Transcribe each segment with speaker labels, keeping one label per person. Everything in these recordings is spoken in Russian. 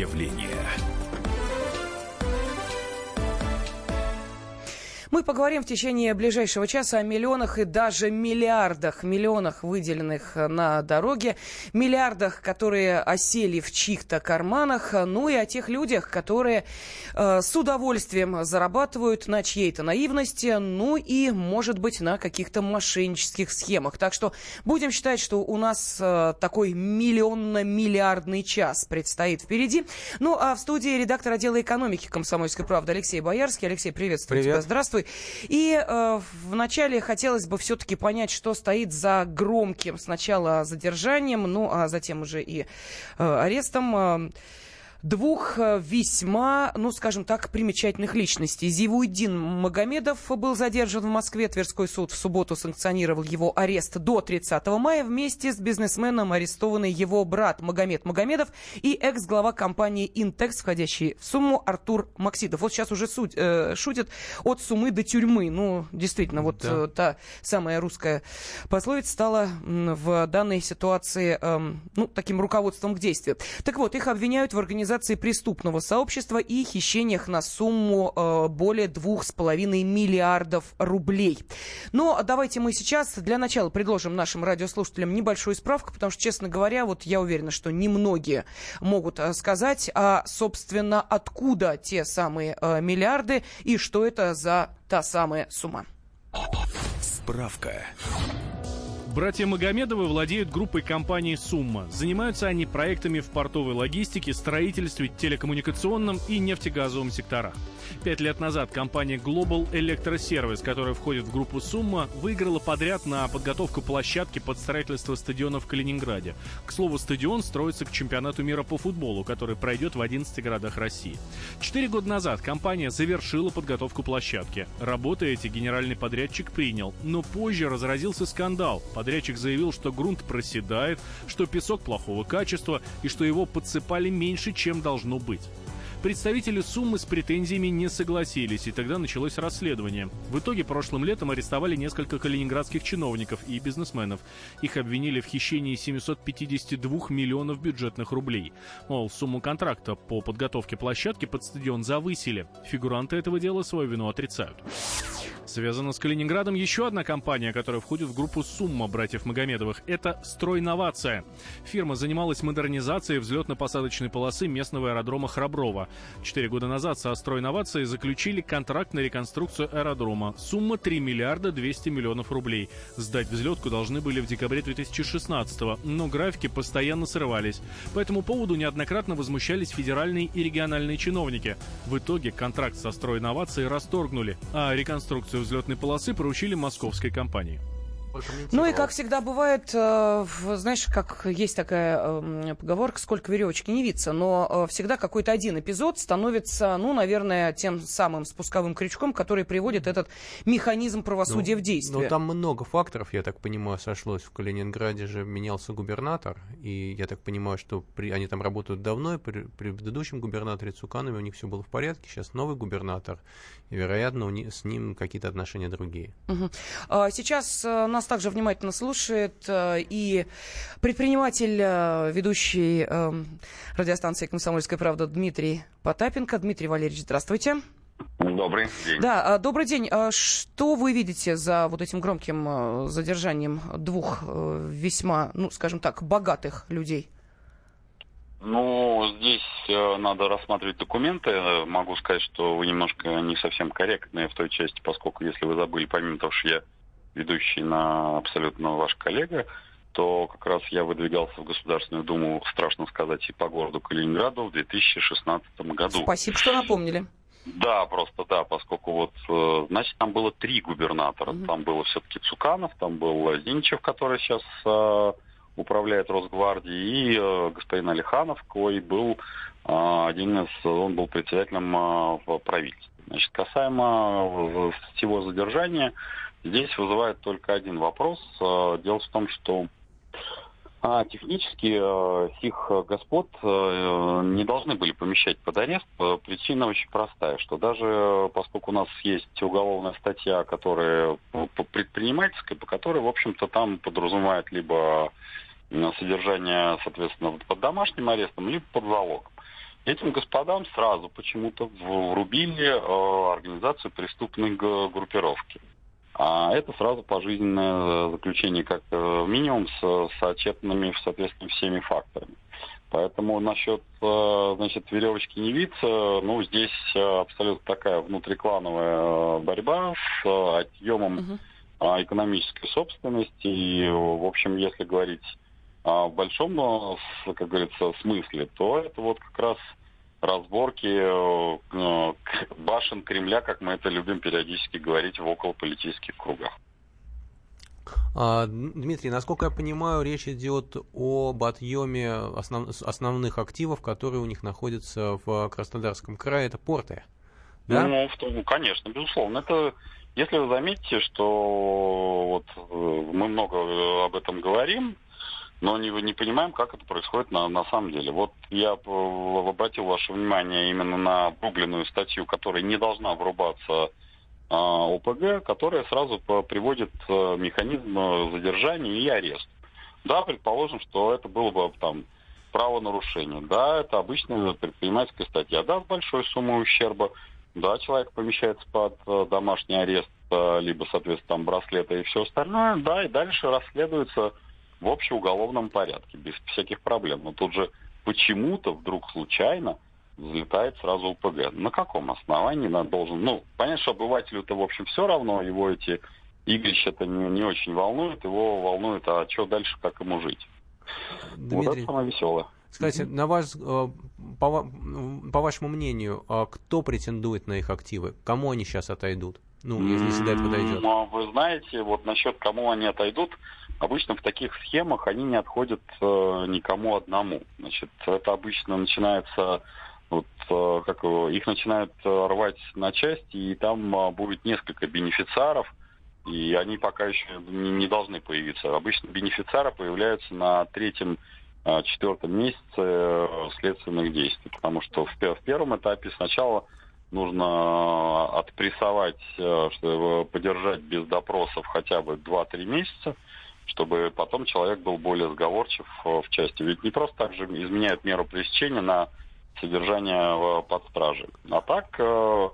Speaker 1: явление.
Speaker 2: Мы поговорим в течение ближайшего часа о миллионах и даже миллиардах, миллионах, выделенных на дороге, миллиардах, которые осели в чьих-то карманах, ну и о тех людях, которые э, с удовольствием зарабатывают на чьей-то наивности, ну и, может быть, на каких-то мошеннических схемах. Так что будем считать, что у нас э, такой миллионно-миллиардный час предстоит впереди. Ну а в студии редактор отдела экономики «Комсомольской правды» Алексей Боярский. Алексей, приветствую
Speaker 3: Привет.
Speaker 2: тебя. Здравствуй. И э, вначале хотелось бы все-таки понять, что стоит за громким сначала задержанием, ну а затем уже и э, арестом. Э, двух э, весьма, ну, скажем так, примечательных личностей. Зивуиддин Магомедов был задержан в Москве. Тверской суд в субботу санкционировал его арест до 30 мая. Вместе с бизнесменом арестованный его брат Магомед Магомедов и экс-глава компании «Интекс», входящий в сумму Артур Максидов. Вот сейчас уже суть, э, шутят от сумы до тюрьмы. Ну, действительно, вот
Speaker 3: Да.
Speaker 2: э, та самая русская пословица стала в данной ситуации, эм, ну, таким руководством к действию. Так вот, их обвиняют в организации преступного сообщества и хищениях на сумму э, более двух с половиной миллиардов рублей. Но давайте мы сейчас для начала предложим нашим радиослушателям небольшую справку, потому что, честно говоря, вот я уверена, что немногие могут э, сказать, а, собственно, откуда те самые э, миллиарды и что это за та самая сумма.
Speaker 1: Справка.
Speaker 4: Братья Магомедовы владеют группой компании «Сумма». Занимаются они проектами в портовой логистике, строительстве, телекоммуникационном и нефтегазовом секторах. Пять лет назад компания Global Electroservice, которая входит в группу «Сумма», выиграла подряд на подготовку площадки под строительство стадиона в Калининграде. К слову, стадион строится к чемпионату мира по футболу, который пройдет в 11 городах России. Четыре года назад компания завершила подготовку площадки. Работы эти генеральный подрядчик принял, но позже разразился скандал. Подрядчик заявил, что грунт проседает, что песок плохого качества и что его подсыпали меньше, чем должно быть. Представители суммы с претензиями не согласились, и тогда началось расследование. В итоге прошлым летом арестовали несколько калининградских чиновников и бизнесменов. Их обвинили в хищении 752 миллионов бюджетных рублей. Мол, сумму контракта по подготовке площадки под стадион завысили. Фигуранты этого дела свою вину отрицают. Связана с Калининградом еще одна компания, которая входит в группу «Сумма» братьев Магомедовых. Это «Стройновация». Фирма занималась модернизацией взлетно-посадочной полосы местного аэродрома Храброво. Четыре года назад со «Стройновацией» заключили контракт на реконструкцию аэродрома. Сумма 3 миллиарда 200 миллионов рублей. Сдать взлетку должны были в декабре 2016 но графики постоянно срывались. По этому поводу неоднократно возмущались федеральные и региональные чиновники. В итоге контракт со «Стройновацией» расторгнули, а реконструкцию взлетной полосы поручили московской компании.
Speaker 2: Ну и как всегда бывает, э, знаешь, как есть такая э, поговорка, сколько веревочки не виться, но э, всегда какой-то один эпизод становится, ну, наверное, тем самым спусковым крючком, который приводит этот механизм правосудия в действие.
Speaker 3: Ну, там много факторов, я так понимаю, сошлось. В Калининграде же менялся губернатор, и я так понимаю, что при, они там работают давно, и при, при предыдущем губернаторе Цуканове у них все было в порядке, сейчас новый губернатор, и, вероятно, у ни- с ним какие-то отношения другие.
Speaker 2: А, Сейчас э, нас также внимательно слушает э, и предприниматель, э, ведущий э, радиостанции «Комсомольская правда» Дмитрий Потапенко. Дмитрий Валерьевич, здравствуйте.
Speaker 5: Добрый день.
Speaker 2: Да, добрый день. Что вы видите за вот этим громким задержанием двух весьма, ну, скажем так, богатых людей?
Speaker 5: Ну, здесь э, надо рассматривать документы. Могу сказать, что вы немножко не совсем корректны в той части, поскольку, если вы забыли, помимо того, что я ведущий на абсолютно ваш коллега, то как раз я выдвигался в Государственную Думу, страшно сказать, и по городу Калининграду в 2016 году.
Speaker 2: Спасибо, что напомнили.
Speaker 5: Да, просто да, поскольку вот, э, значит, там было три губернатора.
Speaker 2: Мгм.
Speaker 5: Там было все-таки Цуканов, там был Зиничев, который сейчас э, управляет Росгвардией, и э, господин Алиханов, кой был э, один из, он был председателем э, в правительстве. Значит, касаемо э, всего задержания, здесь вызывает только один вопрос. Э, Дело в том, что а, технически э, сих господ э, не должны были помещать под арест. Причина очень простая, что даже поскольку у нас есть уголовная статья, которая предпринимательская, по которой, в общем-то, там подразумевает либо содержание, соответственно, под домашним арестом, либо под залогом. Этим господам сразу почему-то врубили организацию преступной группировки. А это сразу пожизненное заключение, как э, минимум, с, с отчетными, соответственно, всеми факторами. Поэтому насчет э, значит, веревочки не виться, ну, здесь э, абсолютно такая внутриклановая борьба с отъемом uh экономической собственности. И, в общем, если говорить в большом, как говорится, смысле, то это вот как раз разборки э, башен Кремля, как мы это любим периодически говорить в околополитических кругах.
Speaker 3: А, Дмитрий, насколько я понимаю, речь идет об отъеме основ, основных активов, которые у них находятся в Краснодарском крае. Это порты,
Speaker 5: да? Ну, в том, конечно, безусловно. Это, если вы заметите, что вот э, мы много об этом говорим, но не, не понимаем, как это происходит на, на самом деле. Вот я обратил ваше внимание именно на обрубленную статью, которая не должна врубаться а, ОПГ, которая сразу по, приводит а, механизм а, задержания и ареста. Да, предположим, что это было бы там правонарушение. Да, это обычная предпринимательская статья. Да, с большой суммой ущерба. Да, человек помещается под а, домашний арест, а, либо, соответственно, там браслеты и все остальное. Да, и дальше расследуется в общеуголовном порядке, без всяких проблем. Но тут же почему-то вдруг случайно взлетает сразу УПГ. На каком основании надо должен... Ну, понятно, что обывателю-то, в общем, все равно, его эти игрища-то не, не очень волнуют, его волнует, а что дальше, как ему жить. Дмитрий, вот это самое веселое.
Speaker 3: Кстати, на вас, э, по, по вашему мнению, а кто претендует на их активы? Кому они сейчас отойдут? Ну, если до этого дойдет.
Speaker 5: Ну, вы знаете, вот насчет кому они отойдут, Обычно в таких схемах они не отходят э, никому одному. Значит, это обычно начинается вот, э, как их начинают э, рвать на части, и там э, будет несколько бенефициаров, и они пока еще не, не должны появиться. Обычно бенефициары появляются на третьем, э, четвертом месяце э, следственных действий, потому что в, в первом этапе сначала нужно э, отпрессовать, чтобы подержать без допросов хотя бы 2-3 месяца, чтобы потом человек был более сговорчив э, в части. Ведь не просто так же изменяют меру пресечения на содержание под стражей. А так э,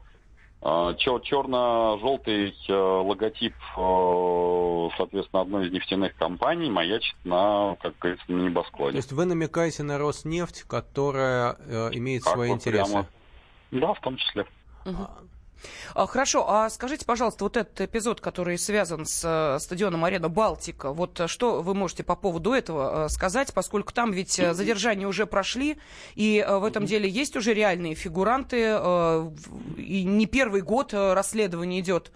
Speaker 5: э, черно-желтый логотип, соответственно, одной из нефтяных компаний маячит на, как говорится, на небосклоне.
Speaker 3: То есть вы намекаете на Роснефть, которая имеет как свои интересы? Прямо...
Speaker 5: Да, в том числе.
Speaker 2: Угу. А, хорошо, а скажите, пожалуйста, вот этот эпизод, который связан с э, стадионом Арена Балтика, вот что вы можете по поводу этого э, сказать, поскольку там ведь задержания уже прошли, и э, в этом деле есть уже реальные фигуранты, и не первый год расследование идет.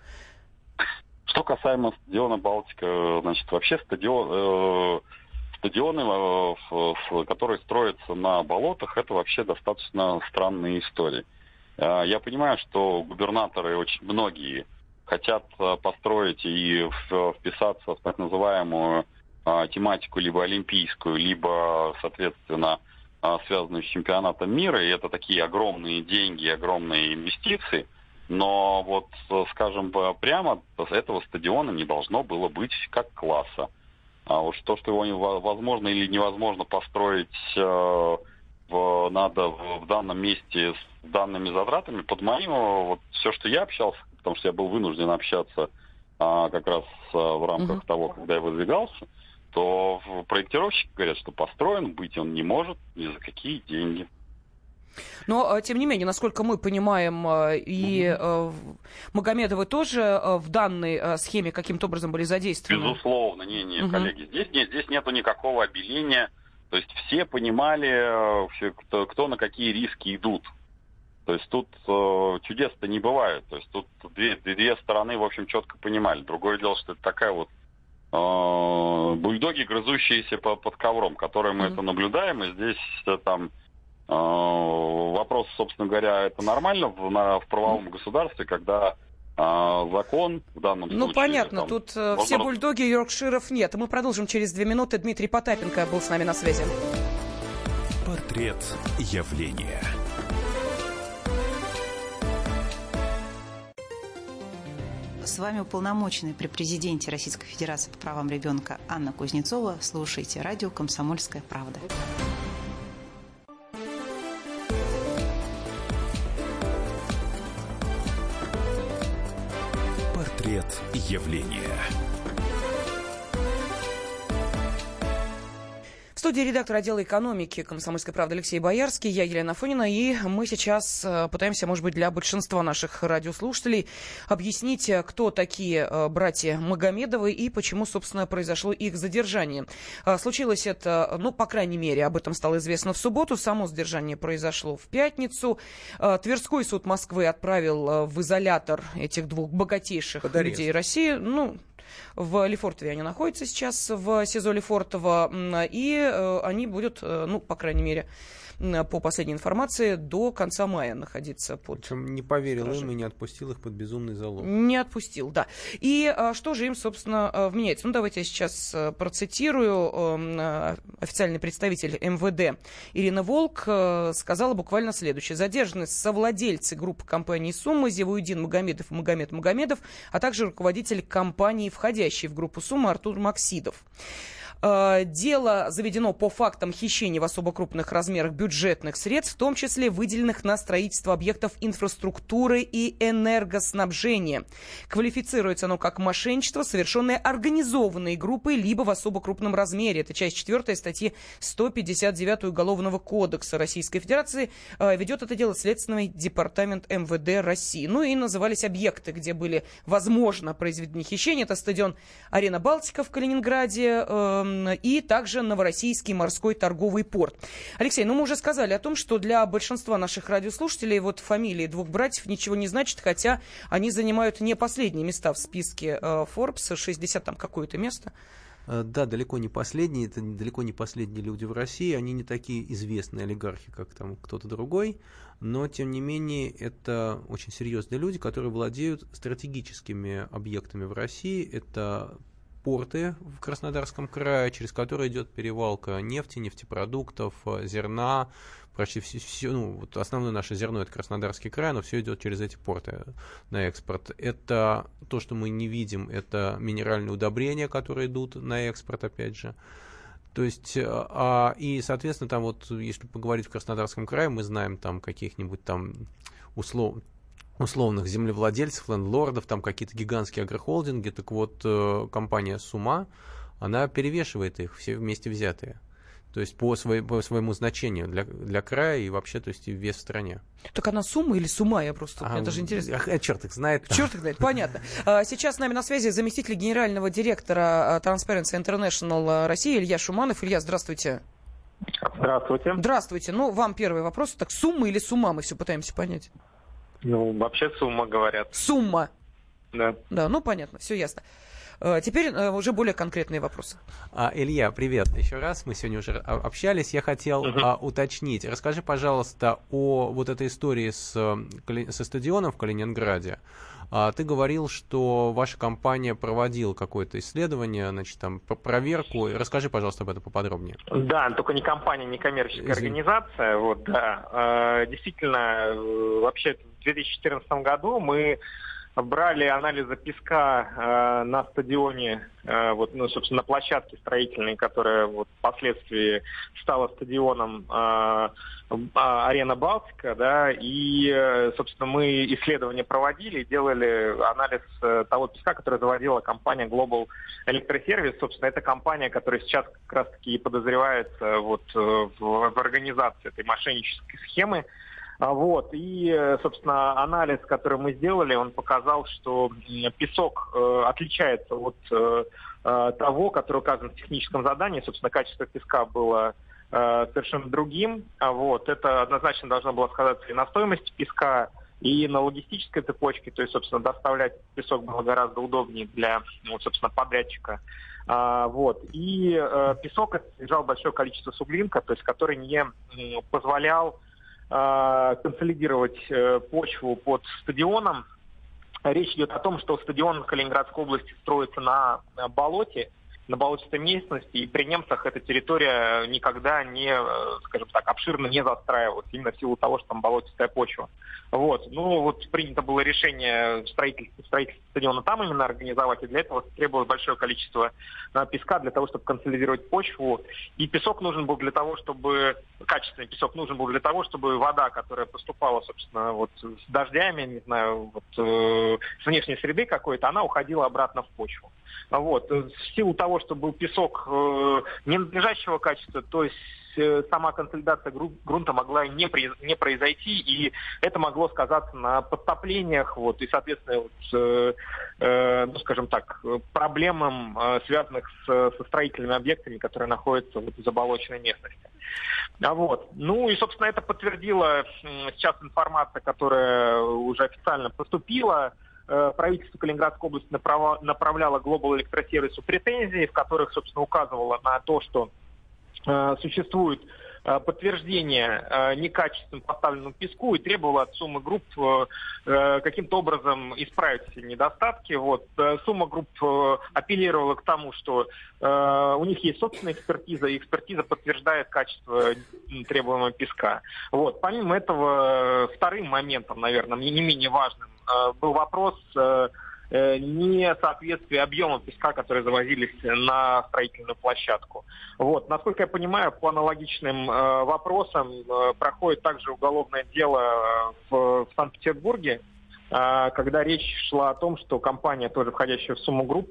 Speaker 5: Что касаемо стадиона Балтика, значит, вообще стадион, стадионы, которые строятся на болотах, это вообще достаточно странные истории. Я понимаю, что губернаторы очень многие хотят а, построить и вписаться в так называемую а, тематику либо олимпийскую, либо, соответственно, связанную с чемпионатом мира, и это такие огромные деньги, огромные инвестиции, но вот, скажем прямо, этого стадиона не должно было быть как класса. А уж то, что его возможно или невозможно построить в, надо в, в данном месте с данными затратами, под моим, вот все, что я общался, потому что я был вынужден общаться а, как раз а, в рамках угу. того, когда я выдвигался, то проектировщики говорят, что построен быть он не может ни за какие деньги.
Speaker 2: Но, а, тем не менее, насколько мы понимаем, и угу. Магомедовы тоже в данной схеме каким-то образом были задействованы?
Speaker 5: Безусловно, не, не, угу. коллеги, здесь, нет, здесь нету никакого обеления то есть все понимали, все, кто, кто на какие риски идут. То есть тут э, чудес-то не бывает. То есть тут две, две стороны, в общем, четко понимали. Другое дело, что это такая вот э, бульдоги, грызущиеся по, под ковром, которые мы mm-hmm. это наблюдаем. И здесь э, там э, вопрос, собственно говоря, это нормально в, на, в правовом mm-hmm. государстве, когда а закон в данном
Speaker 2: ну, случае... Ну, понятно, там, тут э, можно... все бульдоги Йоркширов нет. Мы продолжим через две минуты. Дмитрий Потапенко был с нами на связи.
Speaker 1: Портрет явления.
Speaker 6: С вами уполномоченный при президенте Российской Федерации по правам ребенка Анна Кузнецова. Слушайте радио «Комсомольская правда».
Speaker 1: Явление.
Speaker 2: Студии редактор отдела экономики «Комсомольской правды» Алексей Боярский, я Елена Фонина, и мы сейчас э, пытаемся, может быть, для большинства наших радиослушателей объяснить, э, кто такие э, братья Магомедовы и почему, собственно, произошло их задержание. Случилось это, ну, по крайней мере, об этом стало известно в субботу, само задержание произошло в пятницу. Тверской суд Москвы отправил в изолятор этих двух богатейших людей России, ну, в Лефортове они находятся сейчас, в СИЗО Лефортово, и э, они будут, э, ну, по крайней мере, по последней информации, до конца мая находиться под...
Speaker 3: Причем не поверил стражей. им и не отпустил их под безумный залог.
Speaker 2: Не отпустил, да. И а, что же им, собственно, а, вменяется? Ну, давайте я сейчас а, процитирую. Официальный представитель МВД Ирина Волк сказала буквально следующее. Задержаны совладельцы группы компании «Сумма» Зевуидин Магомедов и Магомед Магомедов, а также руководитель компании, входящей в группу «Сумма» Артур Максидов. Э, дело заведено по фактам хищения в особо крупных размерах бюджетных средств, в том числе выделенных на строительство объектов инфраструктуры и энергоснабжения. Квалифицируется оно как мошенничество, совершенное организованной группой, либо в особо крупном размере. Это часть 4 статьи 159 Уголовного кодекса Российской Федерации. Э, ведет это дело Следственный департамент МВД России. Ну и назывались объекты, где были, возможно, произведены хищения. Это стадион «Арена Балтика» в Калининграде, э, и также Новороссийский морской торговый порт. Алексей, ну мы уже сказали о том, что для большинства наших радиослушателей вот фамилии двух братьев ничего не значит, хотя они занимают не последние места в списке э, Forbes, 60 там какое-то место.
Speaker 3: Э, да, далеко не последние, это далеко не последние люди в России, они не такие известные олигархи, как там кто-то другой, но тем не менее это очень серьезные люди, которые владеют стратегическими объектами в России. Это порты в Краснодарском крае, через которые идет перевалка нефти, нефтепродуктов, э, зерна, почти все, все ну, вот основное наше зерно это Краснодарский край, но все идет через эти порты на экспорт. Это то, что мы не видим, это минеральные удобрения, которые идут на экспорт, опять же. То есть, э, а, и, соответственно, там вот, если поговорить в Краснодарском крае, мы знаем там каких-нибудь там услов, условных землевладельцев, лендлордов, там какие-то гигантские агрохолдинги, так вот э, компания Сума, она перевешивает их все вместе взятые. То есть по, своей, по своему значению для, для края и вообще, то есть и вес в стране.
Speaker 2: Так она сумма или сума? Я просто, а, мне даже интересно.
Speaker 3: А, черт их знает.
Speaker 2: Черт их знает, понятно. А, сейчас с нами на связи заместитель генерального директора а, Transparency International России Илья Шуманов. Илья, здравствуйте.
Speaker 7: Здравствуйте.
Speaker 2: Здравствуйте. Ну, вам первый вопрос. Так сумма или сумма? Мы все пытаемся понять.
Speaker 7: Ну, вообще сумма, говорят.
Speaker 2: Сумма?
Speaker 7: Да.
Speaker 2: Да, ну понятно, все ясно. Э, теперь э, уже более конкретные вопросы.
Speaker 3: А, Илья, привет еще раз. Мы сегодня уже общались. Я хотел uh-huh. уточнить. Расскажи, пожалуйста, о вот этой истории с, со стадионом в Калининграде. А, ты говорил, что ваша компания проводила какое-то исследование, значит, там, проверку. Расскажи, пожалуйста, об этом поподробнее.
Speaker 7: Да, только не компания, не коммерческая Извини. организация. Вот, да. А, действительно, э, вообще в 2014 году мы брали анализы песка э, на стадионе, э, вот, ну, собственно, на площадке строительной, которая вот, впоследствии стала стадионом э, Арена Балтика, да, и, э, собственно, мы исследования проводили, делали анализ э, того песка, который заводила компания Global Electroservice. Собственно, это компания, которая сейчас как раз-таки подозревается вот, э, в, в организации этой мошеннической схемы. А, вот. И, собственно, анализ, который мы сделали, он показал, что песок э, отличается от э, э, того, который указан в техническом задании. Собственно, качество песка было э, совершенно другим. А вот. Это однозначно должно было сказаться и на стоимости песка, и на логистической цепочке, то есть, собственно, доставлять песок было гораздо удобнее для, ну, собственно, подрядчика. А, вот. И э, песок содержал большое количество суглинка, то есть, который не позволял консолидировать э, почву под стадионом. Речь идет о том, что стадион Калининградской области строится на болоте, на болотистой местности, и при немцах эта территория никогда не, скажем так, обширно не застраивалась, именно в силу того, что там болотистая почва. Вот. Ну, вот принято было решение строительства, строительства стадиона там именно организовать, и для этого требовалось большое количество песка для того, чтобы консолидировать почву. И песок нужен был для того, чтобы, качественный песок нужен был для того, чтобы вода, которая поступала, собственно, вот с дождями, не знаю, вот, э, с внешней среды какой-то, она уходила обратно в почву. Вот. В силу того, что был песок э, ненадлежащего качества, то есть Э, сама консолидация грунта могла не, не произойти, и это могло сказаться на подтоплениях, вот, и, соответственно, вот, э, э, ну, скажем так, проблемам, э, связанных с, со строительными объектами, которые находятся вот, в заболоченной местности. А вот. Ну и, собственно, это подтвердила сейчас информация, которая уже официально поступила правительство Калининградской области направляло Global Electroservice претензии, в которых, собственно, указывало на то, что Э, существует э, подтверждение э, некачественному поставленному песку и требовало от суммы групп каким-то образом исправить эти недостатки. Вот. Сумма групп апеллировала к тому, что у них есть собственная экспертиза, и экспертиза подтверждает качество требуемого песка. Вот. Помимо этого, вторым моментом, наверное, не менее важным, был вопрос Э, несоответствие объема песка, которые завозились на строительную площадку. Вот. Насколько я понимаю, по аналогичным э, вопросам э, проходит также уголовное дело в, в Санкт-Петербурге, э, когда речь шла о том, что компания, тоже входящая в сумму групп,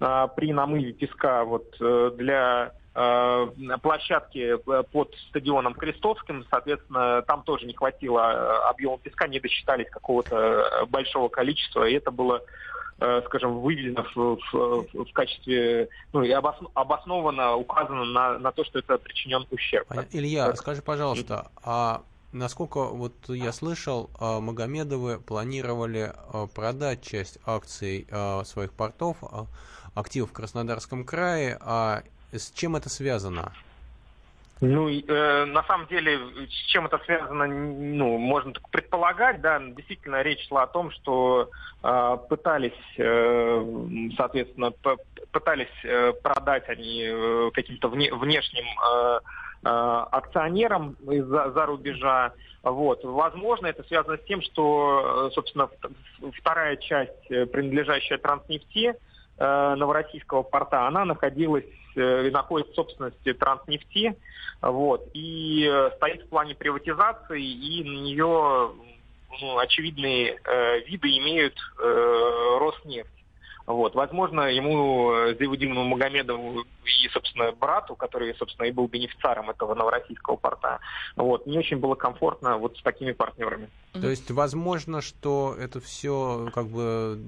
Speaker 7: э, при намыве песка вот, э, для площадки под стадионом Крестовским, соответственно, там тоже не хватило объема песка, не досчитались какого-то большого количества, и это было Э, скажем, выведено в, в, в качестве, ну, и обоснованно указано на, на то, что это причинен ущерб.
Speaker 3: Илья, так. скажи, пожалуйста, а насколько вот я слышал, а, Магомедовы планировали а, продать часть акций а, своих портов, активов в Краснодарском крае, а с чем это связано?
Speaker 7: Ну, э, на самом деле, с чем это связано, ну, можно только предполагать, да, действительно речь шла о том, что э, пытались, э, соответственно, пытались э, продать они э, каким-то вне, внешним э, э, акционерам из-за за рубежа. Вот. Возможно, это связано с тем, что, э, собственно, вторая часть, э, принадлежащая Транснефти, Новороссийского порта, она находилась э, и находится в собственности Транснефти, вот, и э, стоит в плане приватизации, и на нее ну, очевидные э, виды имеют э, Роснефть. Вот. Возможно, ему, э, Зайвудину Магомедову и, собственно, брату, который, собственно, и был бенефициаром этого новороссийского порта, вот, не очень было комфортно вот с такими партнерами.
Speaker 3: То есть, возможно, что это все как бы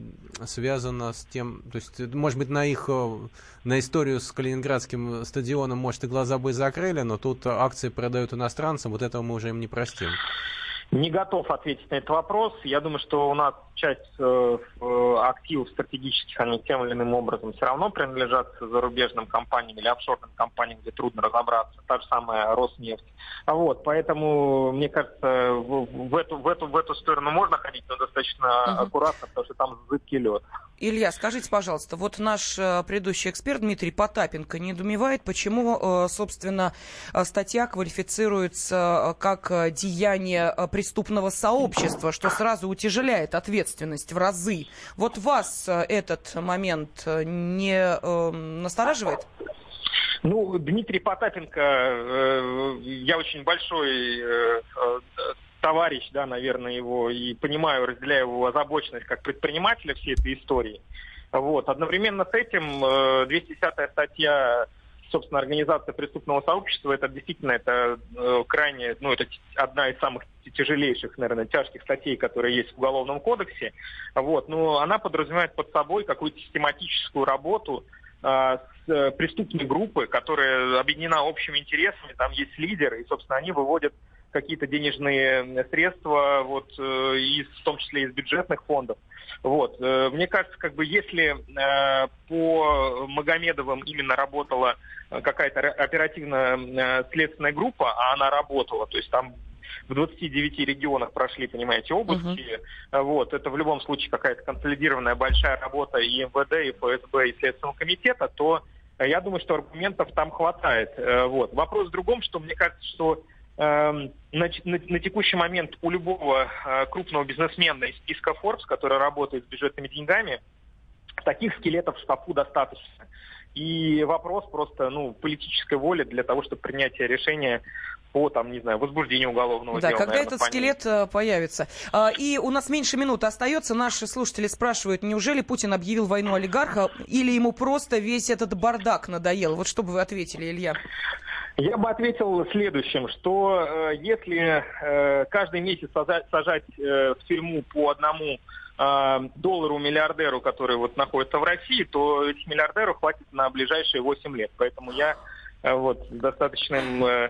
Speaker 3: связано с тем, то есть, может быть, на их, э, на историю с Калининградским стадионом, может, и глаза бы закрыли, но тут акции продают иностранцам, вот этого мы уже им не простим.
Speaker 7: Не готов ответить на этот вопрос. Я думаю, что у нас часть э, э, активов стратегических, они тем или иным образом все равно принадлежат зарубежным компаниям или офшорным компаниям, где трудно разобраться. Та же самая Роснефть. А вот, поэтому, мне кажется, в, в, эту, в, эту, в эту сторону можно ходить, но достаточно угу. аккуратно, потому что там зыбкий лед.
Speaker 2: Илья, скажите, пожалуйста, вот наш э, предыдущий эксперт Дмитрий Потапенко недоумевает, почему, э, собственно, э, статья квалифицируется как деяние преступного сообщества, что сразу утяжеляет ответственность в разы. Вот вас этот момент не настораживает?
Speaker 7: Ну, Дмитрий Потапенко, я очень большой товарищ, да, наверное, его, и понимаю, разделяю его озабоченность как предпринимателя всей этой истории. Вот. Одновременно с этим 210-я э, статья собственно, организация преступного сообщества, это действительно это э, крайне, ну, это одна из самых тяжелейших, наверное, тяжких статей, которые есть в Уголовном кодексе. Вот. Но она подразумевает под собой какую-то систематическую работу э, с э, преступной группы, которая объединена общими интересами, там есть лидеры, и, собственно, они выводят какие-то денежные средства, вот, э, из, в том числе из бюджетных фондов. Вот. Э, мне кажется, как бы если э, по Магомедовым именно работала какая-то оперативная следственная группа, а она работала, то есть там в 29 регионах прошли, понимаете, обыски. Uh-huh. Вот, это в любом случае какая-то консолидированная большая работа и МВД, и ФСБ, и Следственного комитета, то я думаю, что аргументов там хватает. Вот. Вопрос в другом, что мне кажется, что на, на, на текущий момент у любого крупного бизнесмена из списка Forbes, который работает с бюджетными деньгами, таких скелетов в шкафу достаточно. И вопрос просто ну, политической воли для того, чтобы принятие решения по, там, не знаю, возбуждению уголовного
Speaker 2: да,
Speaker 7: дела.
Speaker 2: когда наверное, этот скелет э, появится. А, и у нас меньше минуты остается. Наши слушатели спрашивают, неужели Путин объявил войну олигарха или ему просто весь этот бардак надоел? Вот что бы вы ответили, Илья?
Speaker 7: Я бы ответил следующим, что э, если э, каждый месяц сажать, сажать э, в тюрьму по одному э, доллару миллиардеру, который вот находится в России, то этих миллиардеров хватит на ближайшие 8 лет. Поэтому я э, вот с достаточным Э,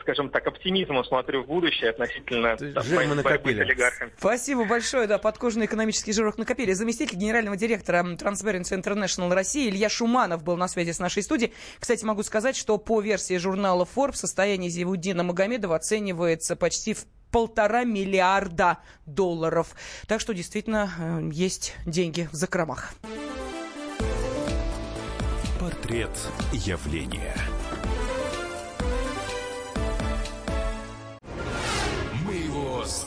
Speaker 7: скажем так, оптимизмом смотрю в будущее относительно там, борьбы с олигархами.
Speaker 2: Спасибо большое. Да, подкожный экономический жирок накопили. Заместитель генерального директора Transparency International России Илья Шуманов был на связи с нашей студией. Кстати, могу сказать, что по версии журнала Forbes состояние Зивуддина Магомедова оценивается почти в полтора миллиарда долларов. Так что действительно э, есть деньги в закромах.
Speaker 1: Портрет явления.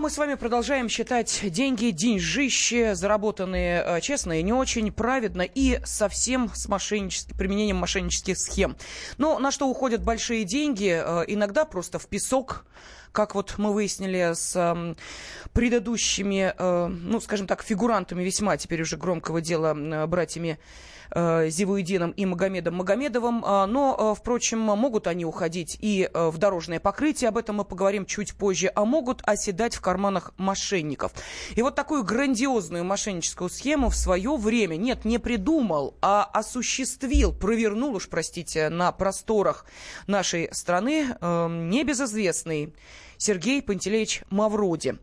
Speaker 2: Мы с вами продолжаем считать деньги, деньжище, заработанные э, честно и не очень, праведно и совсем с мошенническим, применением мошеннических схем. Но на что уходят большие деньги? Э, иногда просто в песок, как вот мы выяснили с э, предыдущими, э, ну, скажем так, фигурантами весьма теперь уже громкого дела братьями Зивуидином и Магомедом Магомедовым. Э, но, э, впрочем, могут они уходить и э, в дорожное покрытие, об этом мы поговорим чуть позже, а могут оседать в карманах мошенников. И вот такую грандиозную мошенническую схему в свое время, нет, не придумал, а осуществил, провернул уж, простите, на просторах нашей страны э, небезызвестный Сергей Пантелеич Мавроди.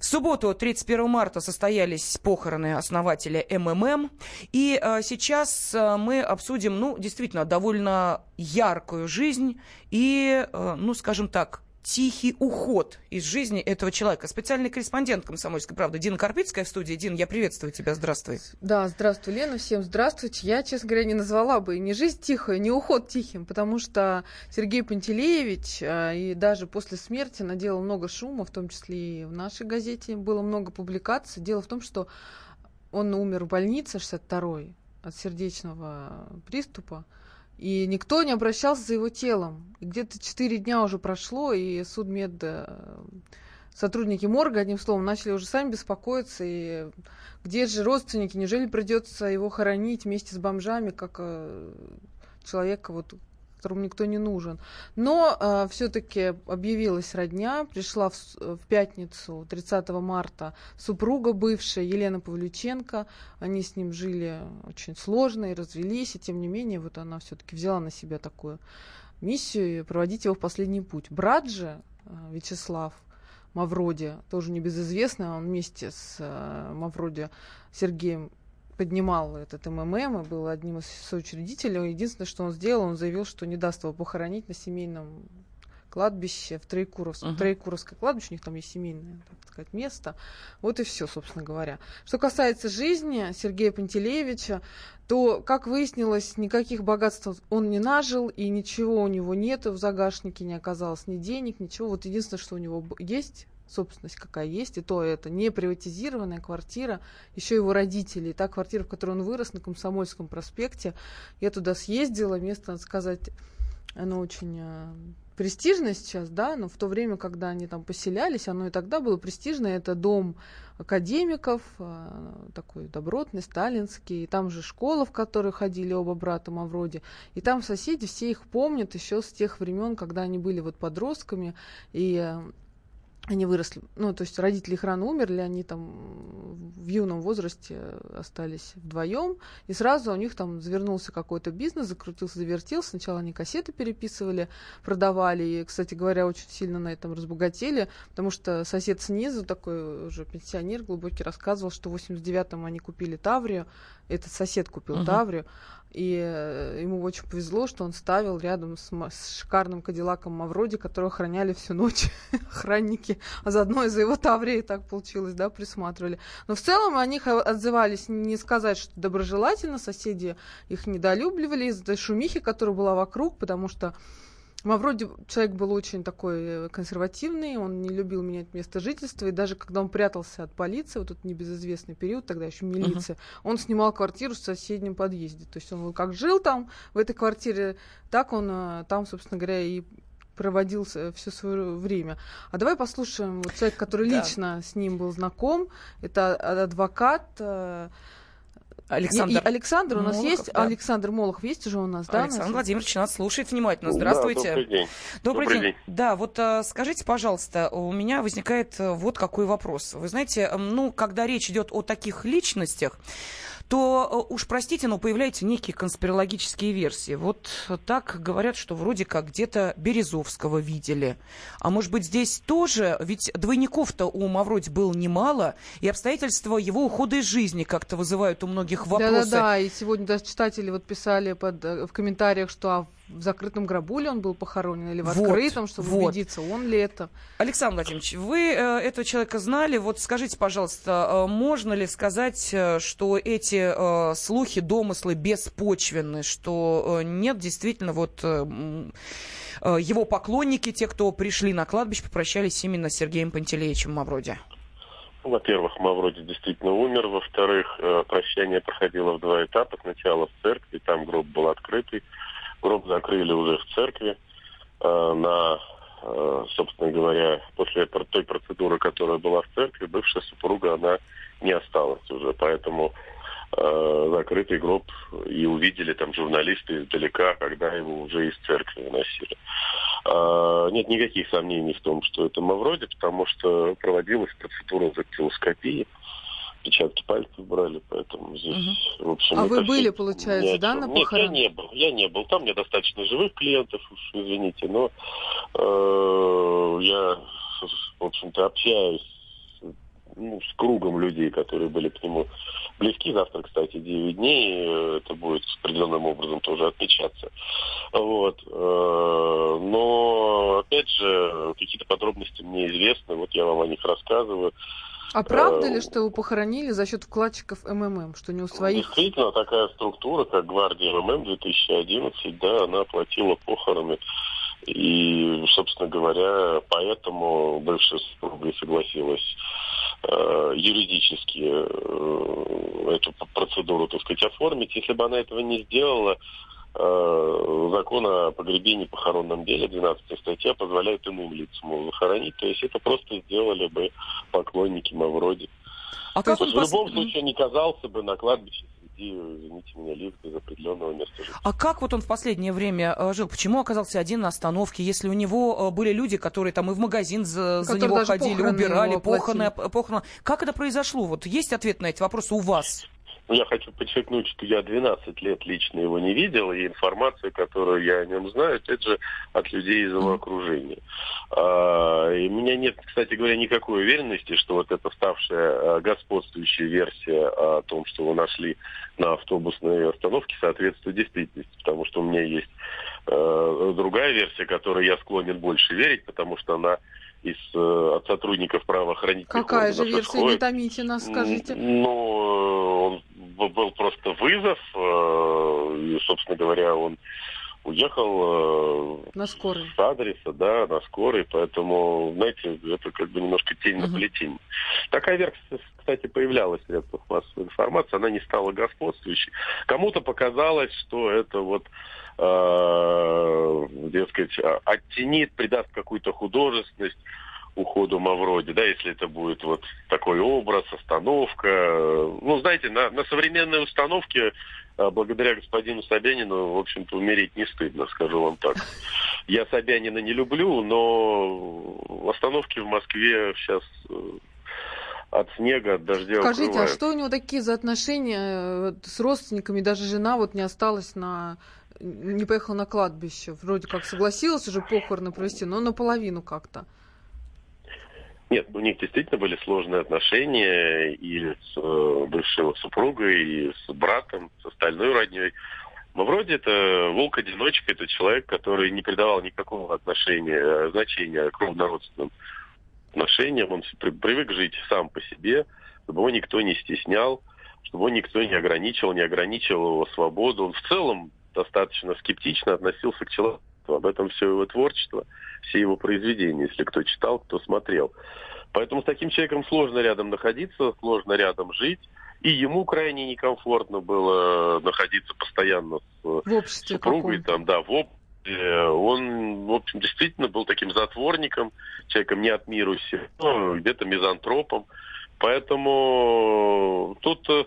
Speaker 2: В субботу, 31 марта, состоялись похороны основателя МММ. И э, сейчас э, мы обсудим, ну, действительно, довольно яркую жизнь и, э, ну, скажем так, тихий уход из жизни этого человека. Специальный корреспондент «Комсомольской правды» Дина Карпицкая в студии. Дин, я приветствую тебя, здравствуй.
Speaker 8: Да, здравствуй, Лена, всем здравствуйте. Я, честно говоря, не назвала бы не жизнь тихая, не уход тихим, потому что Сергей Пантелеевич а, и даже после смерти наделал много шума, в том числе и в нашей газете было много публикаций. Дело в том, что он умер в больнице 62-й от сердечного приступа. И никто не обращался за его телом. И где-то четыре дня уже прошло, и судмед, э, сотрудники морга, одним словом, начали уже сами беспокоиться. И где же родственники? Неужели придется его хоронить вместе с бомжами, как э, человека, вот, которому никто не нужен. Но э, все-таки объявилась родня, пришла в, в пятницу, 30 марта, супруга бывшая Елена Павлюченко. Они с ним жили очень сложно и развелись, и тем не менее вот она все-таки взяла на себя такую миссию проводить его в последний путь. Брат же, э, Вячеслав, Мавроди, тоже небезызвестный, он вместе с э, Мавроди Сергеем поднимал этот МММ и был одним из соучредителей. Единственное, что он сделал, он заявил, что не даст его похоронить на семейном кладбище в Троекуровском. Uh-huh. Троекуровское кладбище, у них там есть семейное, так сказать, место. Вот и все, собственно говоря. Что касается жизни Сергея Пантелеевича, то, как выяснилось, никаких богатств он не нажил, и ничего у него нет в загашнике, не оказалось ни денег, ничего. Вот единственное, что у него есть, собственность какая есть, и то это не приватизированная квартира, еще его родители. И та квартира, в которой он вырос, на Комсомольском проспекте, я туда съездила, место, надо сказать, оно очень э, престижное сейчас, да, но в то время, когда они там поселялись, оно и тогда было престижное. Это дом академиков, э, такой добротный, сталинский. И там же школа, в которой ходили оба брата Мавроди. И там соседи все их помнят еще с тех времен, когда они были вот подростками. И э, они выросли, ну, то есть родители их рано умерли, они там в юном возрасте остались вдвоем, и сразу у них там завернулся какой-то бизнес, закрутился, завертелся. Сначала они кассеты переписывали, продавали, и, кстати говоря, очень сильно на этом разбогатели, потому что сосед снизу, такой уже пенсионер глубокий, рассказывал, что в 89-м они купили Таврию, этот сосед купил uh-huh. Таврию, и э, ему очень повезло, что он ставил рядом с, с шикарным кадиллаком Мавроди, который охраняли всю ночь охранники, а заодно из-за его Таврии так получилось, да, присматривали. Но в целом о них отзывались не сказать, что доброжелательно, соседи их недолюбливали из-за шумихи, которая была вокруг, потому что Мавроди человек был очень такой э, консервативный, он не любил менять место жительства, и даже когда он прятался от полиции, вот этот небезызвестный период, тогда еще милиция, uh-huh. он снимал квартиру в соседнем подъезде. То есть он как жил там, в этой квартире, так он э, там, собственно говоря, и проводил все свое время. А давай послушаем вот человека, который да. лично с ним был знаком. Это адвокат э, Александр. И, и Александр у нас Молохов, есть. Да. Александр Молохов есть уже у нас, да?
Speaker 2: Александр Владимирович нас слушает внимательно. Здравствуйте.
Speaker 9: Да, добрый день.
Speaker 2: Добрый, добрый день. день. Да, вот а, скажите, пожалуйста, у меня возникает э, вот какой вопрос. Вы знаете, ну, когда речь идет о таких личностях, то э, уж простите, но появляются некие конспирологические версии. Вот так говорят, что вроде как где-то Березовского видели. А может быть здесь тоже? Ведь двойников-то у Мавроди было немало, и обстоятельства его ухода из жизни как-то вызывают у многих вопросы.
Speaker 8: Да-да-да, и сегодня даже читатели вот писали под, э, в комментариях, что а в закрытом гробу ли он был похоронен или в открытом, вот, чтобы вот. убедиться, он ли это.
Speaker 2: Александр Владимирович, вы э, этого человека знали. Вот скажите, пожалуйста, э, можно ли сказать, э, что эти э, слухи, домыслы беспочвенны, что э, нет действительно вот... Э, э, его поклонники, те, кто пришли на кладбище, попрощались именно с Сергеем Пантелеичем Мавроди?
Speaker 9: Во-первых, Мавроди действительно умер. Во-вторых, э, прощание проходило в два этапа. Сначала в церкви, там гроб был открытый. Гроб закрыли уже в церкви э, на, э, собственно говоря, после той процедуры, которая была в церкви, бывшая супруга, она не осталась уже. Поэтому э, закрытый гроб и увидели там журналисты издалека, когда его уже из церкви выносили. Э, нет никаких сомнений в том, что это Мавроди, потому что проводилась процедура дактилоскопии. Отпечатки пальцев брали, поэтому здесь,
Speaker 8: угу. в общем... А вы были, получается, да, на
Speaker 9: похоронах? Нет, я не был, я не был. Там мне достаточно живых клиентов, уж извините, но э, я, в общем-то, общаюсь ну, с кругом людей, которые были к нему близки. Завтра, кстати, 9 дней. Э, это будет определенным образом тоже отмечаться. Вот. Э, но, опять же, какие-то подробности мне известны. Вот я вам о них рассказываю.
Speaker 8: А правда ли, что его похоронили за счет вкладчиков МММ, что не у своих?
Speaker 9: Действительно, такая структура, как Гвардия МММ 2011, да, она оплатила похороны. И, собственно говоря, поэтому бывшая супруга согласилась э, юридически э, эту процедуру, так сказать, оформить. Если бы она этого не сделала, Э, закон о погребении и похоронном деле, 12 статья, позволяет иным лицам захоронить. То есть это просто сделали бы поклонники Мавроди. А как он в любом случае не казался бы на кладбище среди, извините меня, лиц без определенного места жительства.
Speaker 2: А как вот он в последнее время э, жил? Почему оказался один на остановке, если у него э, были люди, которые там и в магазин за, за него ходили, убирали, похороны, похороны? Как это произошло? Вот есть ответ на эти вопросы у вас?
Speaker 9: Ну, я хочу подчеркнуть, что я 12 лет лично его не видел, и информация, которую я о нем знаю, это же от людей из его окружения. А, и у меня нет, кстати говоря, никакой уверенности, что вот эта ставшая а, господствующая версия о том, что его нашли на автобусной остановке, соответствует действительности, потому что у меня есть э, другая версия, которой я склонен больше верить, потому что она из, э, от сотрудников правоохранительных
Speaker 8: Какая же версия? Исходит. Не томите нас, скажите.
Speaker 9: Ну, он был просто вызов, э, и, собственно говоря, он уехал
Speaker 8: э, на скорой.
Speaker 9: с адреса, да, на скорой, поэтому, знаете, это как бы немножко тень на плетень. Такая версия, кстати, появлялась в средствах массовой информации, она не стала господствующей. Кому-то показалось, что это вот э, дескать, оттенит, придаст какую-то художественность уходу Мавроди, да, если это будет вот такой образ, остановка. Ну, знаете, на, на современной установке а, благодаря господину Собянину, в общем-то, умереть не стыдно, скажу вам так. Я Собянина не люблю, но остановки в Москве сейчас э, от снега, от дождя
Speaker 8: Скажите, а
Speaker 9: укрывают.
Speaker 8: а что у него такие за отношения э, с родственниками? Даже жена вот не осталась на не поехала на кладбище. Вроде как согласилась уже похороны провести, но наполовину как-то.
Speaker 9: Нет, у них действительно были сложные отношения и с э, бывшей супругой, и с братом, с остальной родней. Но вроде это волк-одиночка, это человек, который не придавал никакого отношения, э, значения кровнородственным отношениям. Он при- привык жить сам по себе, чтобы его никто не стеснял, чтобы его никто не ограничивал, не ограничивал его свободу. Он в целом достаточно скептично относился к человеку. Об этом все его творчество, все его произведения, если кто читал, кто смотрел. Поэтому с таким человеком сложно рядом находиться, сложно рядом жить. И ему крайне некомфортно было находиться постоянно с
Speaker 8: В
Speaker 9: супругой, там, да, в обществе. Он, в общем, действительно был таким затворником, человеком не от мира сего, ну, где-то мизантропом. Поэтому тут э,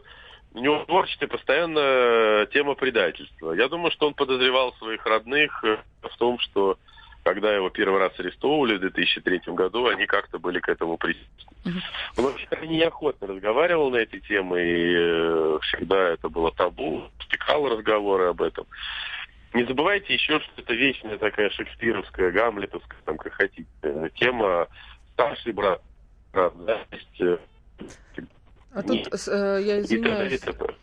Speaker 9: у него в творчестве постоянно тема предательства. Я думаю, что он подозревал своих родных э, в том, что когда его первый раз арестовывали в 2003 году, они как-то были к этому причастны. Он вообще неохотно разговаривал на эти темы, и э, всегда это было табу, стекал разговоры об этом. Не забывайте еще, что это вечная такая шекспировская, гамлетовская, там, как хотите, э, тема старший брат, брат, да, есть, э,
Speaker 8: А тут, э, я
Speaker 9: и
Speaker 8: извиняюсь,
Speaker 9: это- это-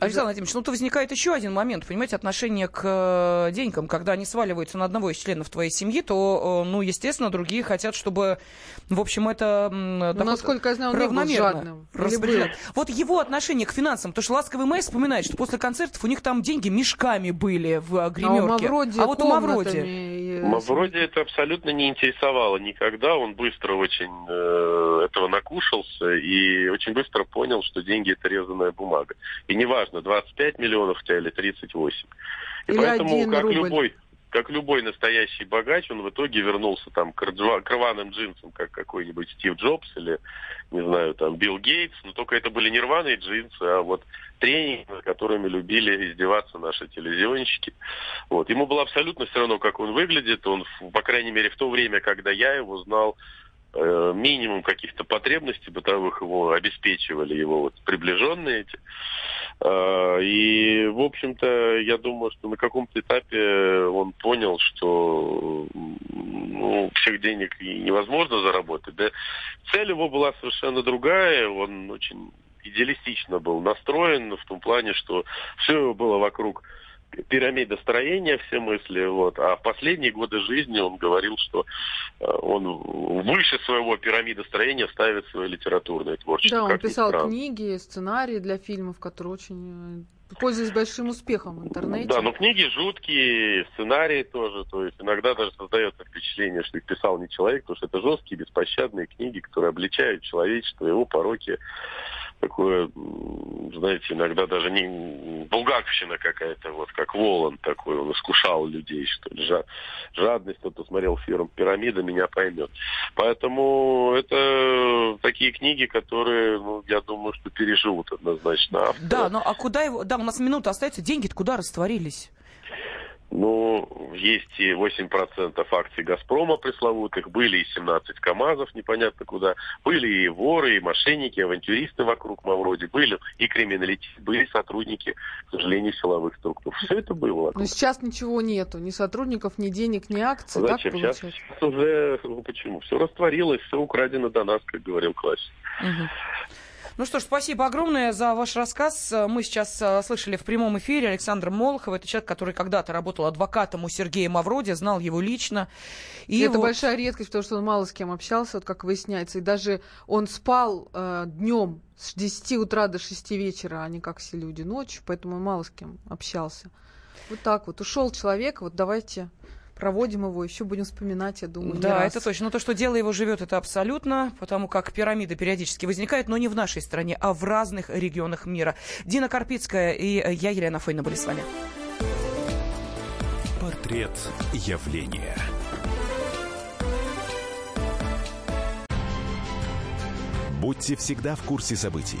Speaker 2: Александр Владимирович, ну тут возникает еще один момент, понимаете, отношение к э, деньгам, когда они сваливаются на одного из членов твоей семьи, то, э, ну, естественно, другие хотят, чтобы, в общем, это доход
Speaker 8: насколько я знаю, он
Speaker 2: равномерно распределен. Вот его отношение к финансам, потому что Ласковый Мэй вспоминает, что после концертов у них там деньги мешками были в э,
Speaker 8: А у
Speaker 2: гримерке.
Speaker 8: Мавроди
Speaker 2: А вот у Мавроди.
Speaker 9: Мавроди это абсолютно не интересовало никогда. Он быстро очень э, этого накушался и очень быстро понял, что деньги это резаная бумага. И неважно, 25 миллионов у тебя или 38. И
Speaker 8: Или
Speaker 9: поэтому, как
Speaker 8: рубль.
Speaker 9: любой, как любой настоящий богач, он в итоге вернулся там к рваным джинсам, как какой-нибудь Стив Джобс или, не знаю, там Билл Гейтс. Но только это были не рваные джинсы, а вот тренинги, над которыми любили издеваться наши телевизионщики. Вот. Ему было абсолютно все равно, как он выглядит. Он, по крайней мере, в то время, когда я его знал, э, минимум каких-то потребностей бытовых его обеспечивали, его вот приближенные эти. Э, И, в общем-то, я думаю, что на каком-то этапе он понял, что ну, всех денег невозможно заработать. Да? Цель его была совершенно другая. Он очень идеалистично был настроен в том плане, что все было вокруг пирамидостроения, все мысли. Вот. А в последние годы жизни он говорил, что э, он выше своего пирамидостроения ставит свое литературное творчество.
Speaker 8: Да, он писал книги, сценарии для фильмов, которые очень э, пользовались большим успехом в интернете.
Speaker 9: Да, но книги жуткие, сценарии тоже. То есть иногда даже создается впечатление, что их писал не человек, потому что это жесткие, беспощадные книги, которые обличают человечество, его пороки. Такое, знаете, иногда даже не булгаковщина какая-то, вот как Волан такой, он искушал людей, что ли. Жа- жадность, кто-то смотрел фильм «Пирамида», меня поймет. Поэтому это такие книги, которые, ну, я думаю, что переживут однозначно автора.
Speaker 2: Да, ну а куда его... Да, у нас минута остается, деньги-то куда растворились?
Speaker 9: Ну, есть и 8% акций «Газпрома» пресловутых, были и 17 КАМАЗов непонятно куда, были и воры, и мошенники, авантюристы вокруг Мавроди, были и криминалитет, были сотрудники, к сожалению, силовых структур. Все это было
Speaker 8: Но
Speaker 9: вокруг.
Speaker 8: сейчас ничего нету, ни сотрудников, ни денег, ни акций, так
Speaker 9: Зачем? Сейчас, сейчас уже, ну почему? Все растворилось, все украдено до нас, как говорил классик.
Speaker 2: Мгм. Ну что ж, спасибо огромное за ваш рассказ. Мы сейчас э, слышали в прямом эфире Александра Молохова. Это человек, который когда-то работал адвокатом у Сергея Мавроди, знал его лично.
Speaker 8: И,
Speaker 2: И
Speaker 8: это
Speaker 2: вот-
Speaker 8: большая редкость, потому что он мало с кем общался, вот как выясняется. И даже он спал э, днем с 10 утра до 6 вечера, а не как все люди ночью, поэтому мало с кем общался. Вот так вот. Ушел человек, вот давайте проводим его, еще будем вспоминать, я думаю,
Speaker 2: Да,
Speaker 8: раз.
Speaker 2: это точно. Но то, что дело его живет, это абсолютно, потому как пирамида периодически возникает, но не в нашей стране, а в разных регионах мира. Дина Карпицкая и э, я, Елена Фойна, были с вами.
Speaker 1: Портрет явления.
Speaker 10: Будьте всегда в курсе событий.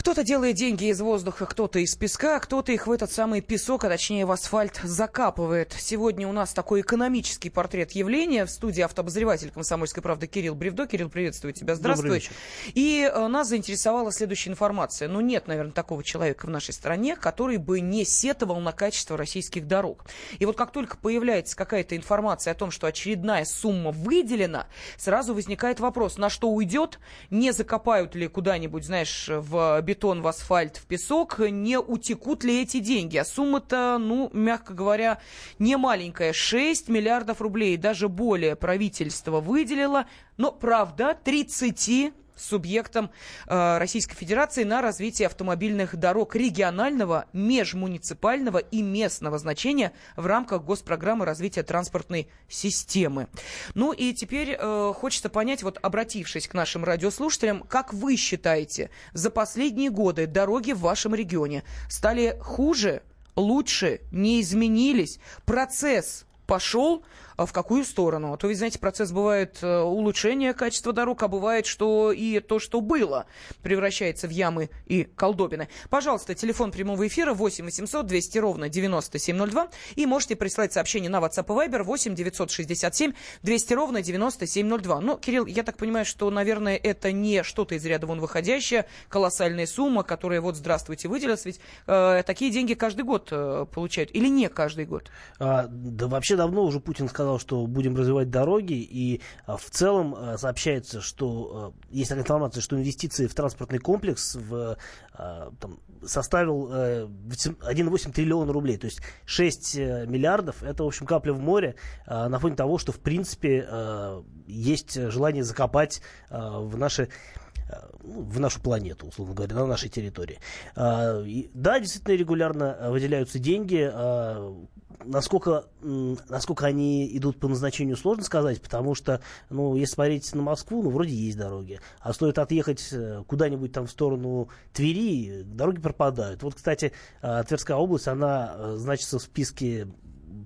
Speaker 2: Кто-то делает деньги из воздуха, кто-то из песка, кто-то их в этот самый песок, а точнее в асфальт закапывает. Сегодня у нас такой экономический портрет явления. В студии автообозреватель «Комсомольской правды» Кирилл Бревдо. Кирилл, приветствую тебя. Здравствуй. И э, нас заинтересовала следующая информация. Ну, нет, наверное, такого человека в нашей стране, который бы не сетовал на качество российских дорог. И вот как только появляется какая-то информация о том, что очередная сумма выделена, сразу возникает вопрос, на что уйдет, не закопают ли куда-нибудь, знаешь, в бетон, в асфальт, в песок, не утекут ли эти деньги. А сумма-то, ну, мягко говоря, не маленькая. 6 миллиардов рублей, даже более правительство выделило. Но, правда, 30 субъектом э, Российской Федерации на развитие автомобильных дорог регионального, межмуниципального и местного значения в рамках госпрограммы развития транспортной системы. Ну и теперь э, хочется понять, вот обратившись к нашим радиослушателям, как вы считаете, за последние годы дороги в вашем регионе стали хуже, лучше, не изменились? Процесс пошел в какую сторону. А то, ведь, знаете, процесс бывает э, улучшение качества дорог, а бывает, что и то, что было, превращается в ямы и колдобины. Пожалуйста, телефон прямого эфира 8 800 200 ровно 9702. И можете прислать сообщение на WhatsApp и Viber 8 967 200 ровно 9702. Ну, Кирилл, я так понимаю, что, наверное, это не что-то из ряда вон выходящее, колоссальная сумма, которая вот, здравствуйте, выделилась. Ведь э, такие деньги каждый год э, получают. Или не каждый год?
Speaker 11: А, да вообще давно уже Путин сказал, сказал, что будем развивать дороги, и а, в целом а, сообщается, что а, есть такая информация, что инвестиции в транспортный комплекс в, там, составил 1,8 триллиона рублей, то есть 6 э, миллиардов, это, в общем, капля в море на фоне того, что, в принципе, есть желание закопать в наши в нашу планету, условно говоря, на нашей территории. Да, действительно регулярно выделяются деньги насколько, насколько они идут по назначению, сложно сказать, потому что, ну, если смотреть на Москву, ну, вроде есть дороги. А стоит отъехать э, куда-нибудь там в сторону Твери, дороги пропадают. Вот, кстати, э, Тверская область, она э, значится в списке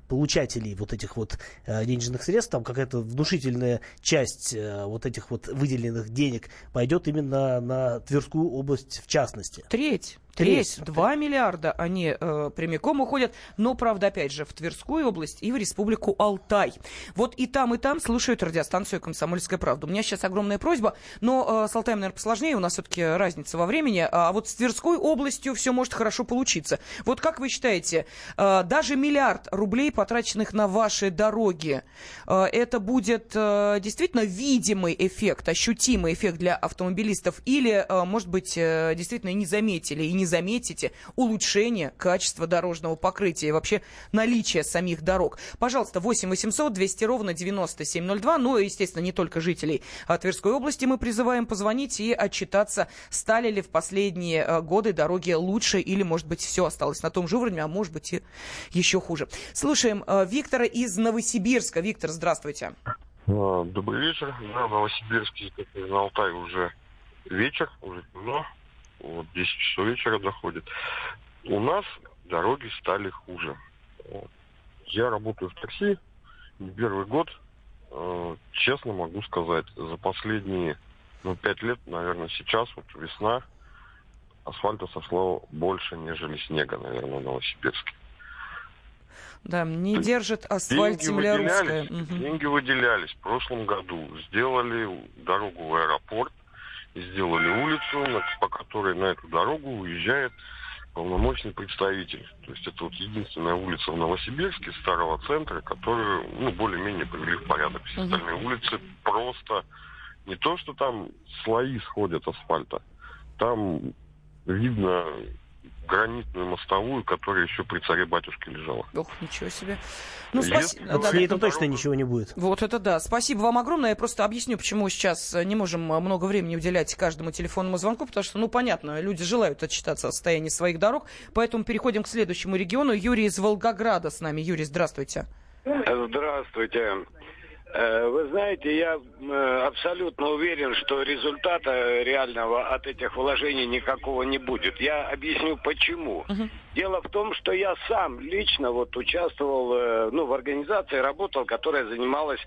Speaker 11: получателей вот этих вот денежных средств, там какая-то внушительная часть вот этих вот выделенных денег пойдет именно на Тверскую область в частности.
Speaker 2: Треть. Треть, 2 миллиарда они э, прямиком уходят, но, правда, опять же, в Тверскую область и в Республику Алтай. Вот и там, и там слушают радиостанцию «Комсомольская правда». У меня сейчас огромная просьба, но э, с Алтаем, наверное, посложнее, у нас все-таки разница во времени, а вот с Тверской областью все может хорошо получиться. Вот как вы считаете, э, даже миллиард рублей, потраченных на ваши дороги, э, это будет э, действительно видимый эффект, ощутимый эффект для автомобилистов, или, э, может быть, э, действительно не заметили и не не заметите улучшение качества дорожного покрытия и вообще наличие самих дорог. Пожалуйста, 8 800 200 ровно 9702. Ну, естественно, не только жителей Тверской области мы призываем позвонить и отчитаться, стали ли в последние э, годы дороги лучше или, может быть, все осталось на том же уровне, а может быть и еще хуже. Слушаем э, Виктора из Новосибирска. Виктор, здравствуйте.
Speaker 12: А, добрый вечер. Да, Новосибирский, как на Алтай уже вечер, уже темно вот 10 часов вечера доходит. У нас дороги стали хуже. Я работаю в такси не первый год. Э, честно могу сказать, за последние ну, пять лет, наверное, сейчас, вот весна, асфальта сошло больше, нежели снега, наверное, в Новосибирске.
Speaker 2: Да, не держит асфальт деньги земля
Speaker 12: русская. Угу. Деньги выделялись. В прошлом году сделали дорогу в аэропорт сделали улицу, по которой на эту дорогу уезжает полномочный представитель. То есть это вот единственная улица в Новосибирске, старого центра, которую, ну, более-менее привели в порядок. Все uh остальные улицы просто не то, что там слои сходят асфальта, там видно гранитную мостовую, которая еще при царе-батюшке лежала.
Speaker 2: Ох, ничего себе. Ну,
Speaker 11: спасибо. Да, да, там точно ничего не будет.
Speaker 2: Вот это да. Спасибо вам огромное. Я просто объясню, почему сейчас не можем много времени уделять каждому телефонному звонку, потому что, ну, понятно, люди желают отчитаться о состоянии своих дорог. Поэтому переходим к следующему региону. Юрий из Волгограда с нами. Юрий, здравствуйте.
Speaker 13: Здравствуйте. Э, вы знаете, я э, абсолютно уверен, что результата реального от этих вложений никакого не будет. Я объясню почему. Uh-huh. Дело в том, что я сам лично вот участвовал э, ну, в организации, работал, которая занималась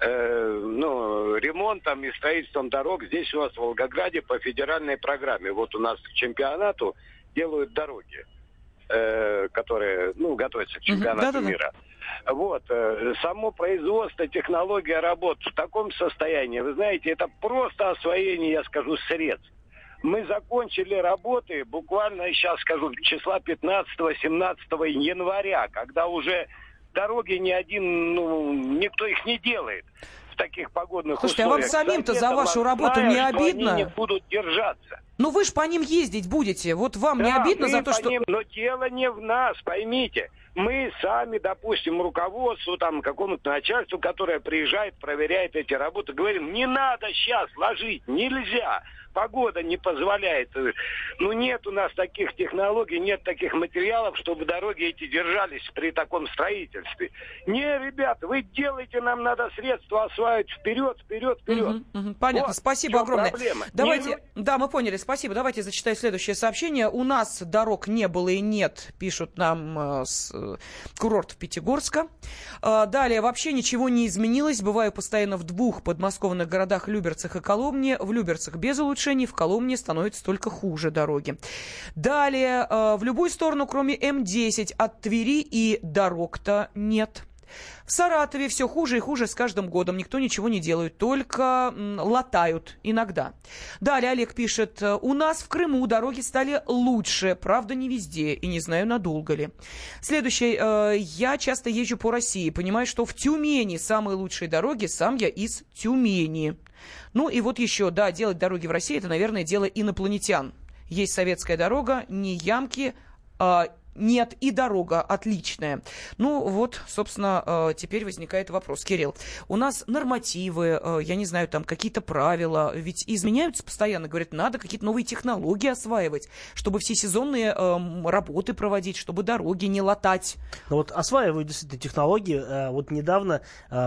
Speaker 13: ну, ремонтом и строительством дорог здесь у нас в Волгограде по федеральной программе. Вот у нас к чемпионату делают дороги, которые ну, готовятся к чемпионату uh-huh. мира. Вот. Э, само производство, технология работ в таком состоянии, вы знаете, это просто освоение, я скажу, средств. Мы закончили работы буквально, сейчас скажу, числа 15-17 января, когда уже дороги ни один, ну, никто их не делает в таких погодных
Speaker 2: Слушайте,
Speaker 13: условиях.
Speaker 2: а вам самим-то за вашу работу не обидно?
Speaker 13: Они не будут держаться.
Speaker 2: Ну вы же по ним ездить будете. Вот вам
Speaker 13: да,
Speaker 2: не обидно за то, что...
Speaker 13: Ним, но дело не в нас, поймите мы сами, допустим, руководству, там, какому-то начальству, которое приезжает, проверяет эти работы, говорим, не надо сейчас ложить, нельзя погода не позволяет. Ну, нет у нас таких технологий, нет таких материалов, чтобы дороги эти держались при таком строительстве. Не, ребята, вы делаете, нам надо средства осваивать вперед, вперед, вперед.
Speaker 2: Угу, угу, понятно, вот спасибо огромное. Проблема. Давайте, не... Да, мы поняли, спасибо. Давайте зачитаю следующее сообщение. У нас дорог не было и нет, пишут нам э, с э, курортов Пятигорска. Э, далее, вообще ничего не изменилось. Бываю постоянно в двух подмосковных городах Люберцах и Коломне. В Люберцах без улучшения улучшений, в Коломне становится только хуже дороги. Далее, э, в любую сторону, кроме М10, от Твери и дорог-то нет. В Саратове все хуже и хуже с каждым годом. Никто ничего не делает, только латают иногда. Далее Олег пишет, у нас в Крыму дороги стали лучше, правда не везде, и не знаю, надолго ли. Следующее, э, я часто езжу по России, понимаю, что в Тюмени самые лучшие дороги, сам я из Тюмени. Ну и вот еще, да, делать дороги в России, это, наверное, дело инопланетян. Есть советская дорога, не ямки, а нет, и дорога отличная. Ну вот, собственно, э, теперь возникает вопрос. Кирилл, у нас нормативы, э, я не знаю, там какие-то правила, ведь изменяются постоянно, говорят, надо какие-то новые технологии осваивать, чтобы все сезонные эм, работы проводить, чтобы дороги не латать.
Speaker 11: Ну вот осваивают действительно технологии. Э, вот недавно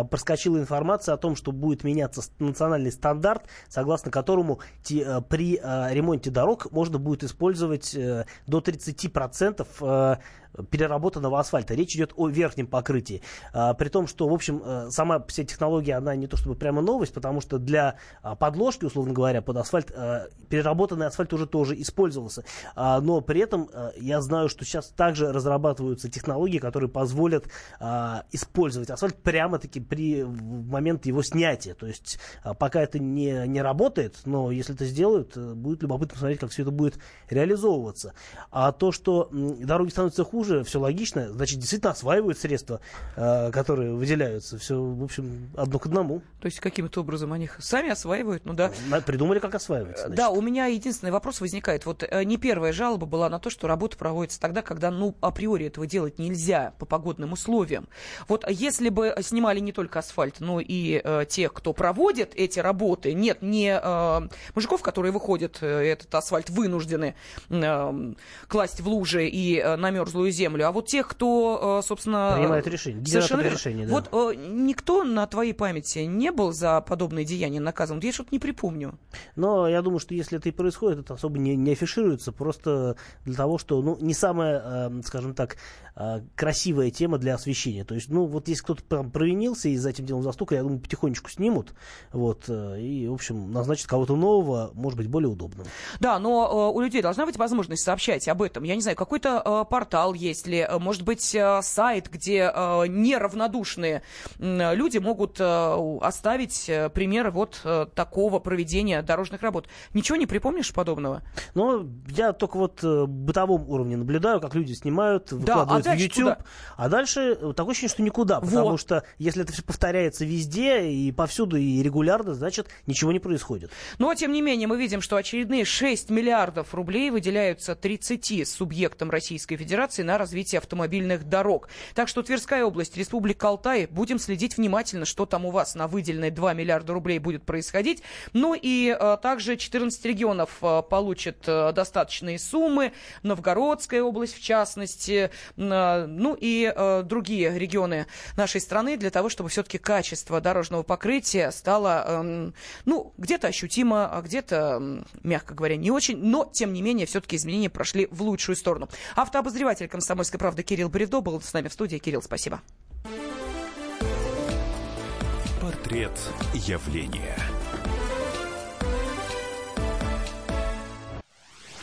Speaker 11: проскочила информация о том, что будет меняться национальный стандарт, согласно которому при ремонте дорог можно будет использовать до 30% uh, переработанного асфальта. Речь идет о верхнем покрытии. А, при том, что, в общем, э, сама вся технология, она не то чтобы прямо новость, потому что для а, подложки, условно говоря, под асфальт, а, переработанный асфальт уже тоже использовался. А, но при этом а, я знаю, что сейчас также разрабатываются технологии, которые позволят использовать асфальт прямо-таки при момент его снятия. То есть пока это не, не работает, но если это сделают, э, будет любопытно посмотреть, как все это будет реализовываться. А то, что дороги становятся хуже, хуже, все логично, значит, действительно осваивают средства, э, которые выделяются. Все, в общем, одно к одному.
Speaker 2: То есть каким-то образом они их сами осваивают, ну да.
Speaker 11: Придумали, как осваивать.
Speaker 2: Значит. Да, у меня единственный вопрос возникает. Вот э, не первая жалоба была на то, что работа проводится тогда, когда, ну, априори этого делать нельзя по погодным условиям. Вот если бы снимали не только асфальт, но и э, тех, кто проводит эти работы, нет, не э, мужиков, которые выходят, э, этот асфальт вынуждены э, класть в лужи и э, на мерзлую землю, а вот тех, кто, э, собственно...
Speaker 11: Принимает решение.
Speaker 2: Совершенно
Speaker 11: решение, да.
Speaker 2: Вот э, никто на твоей памяти не был за подобные деяния наказан? Я что-то не припомню.
Speaker 11: Но я думаю, что если это и происходит, это особо не, не афишируется, просто для того, что, ну, не самая, э, скажем так, красивая тема для освещения. То есть, ну, вот если кто-то там провинился и за этим делом застукали, я думаю, потихонечку снимут, вот, и, в общем, назначат кого-то нового, может быть, более удобного.
Speaker 2: Да, но у людей должна быть возможность сообщать об этом. Я не знаю, какой-то портал есть ли? Может быть, сайт, где неравнодушные люди могут оставить примеры вот такого проведения дорожных работ. Ничего не припомнишь подобного?
Speaker 11: Ну, я только вот бытовом уровне наблюдаю, как люди снимают, выкладывают да, а в YouTube. Куда? А дальше такое ощущение, что никуда. Потому вот. что если это все повторяется везде и повсюду и регулярно, значит, ничего не происходит.
Speaker 2: Но, тем не менее, мы видим, что очередные 6 миллиардов рублей выделяются 30 субъектам Российской Федерации на развитие автомобильных дорог. Так что Тверская область, Республика Алтай, будем следить внимательно, что там у вас на выделенные 2 миллиарда рублей будет происходить. Ну и а, также 14 регионов а, получат а, достаточные суммы. Новгородская область, в частности, ну и другие регионы нашей страны для того, чтобы все-таки качество дорожного покрытия стало, э, ну, где-то ощутимо, а где-то, мягко говоря, не очень, но, тем не менее, все-таки изменения прошли в лучшую сторону. Автообозреватель «Комсомольской правды» Кирилл Бревдо был с нами в студии. Кирилл, спасибо.
Speaker 1: Портрет явления.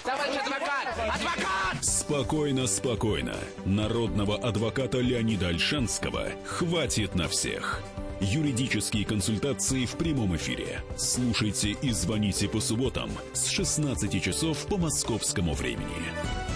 Speaker 14: Товарищ адвокат! Адвокат! Спокойно, спокойно. Народного адвоката Леонида Альшанского хватит на всех. Юридические консультации в прямом эфире. Слушайте и звоните по субботам с 16 часов по московскому времени.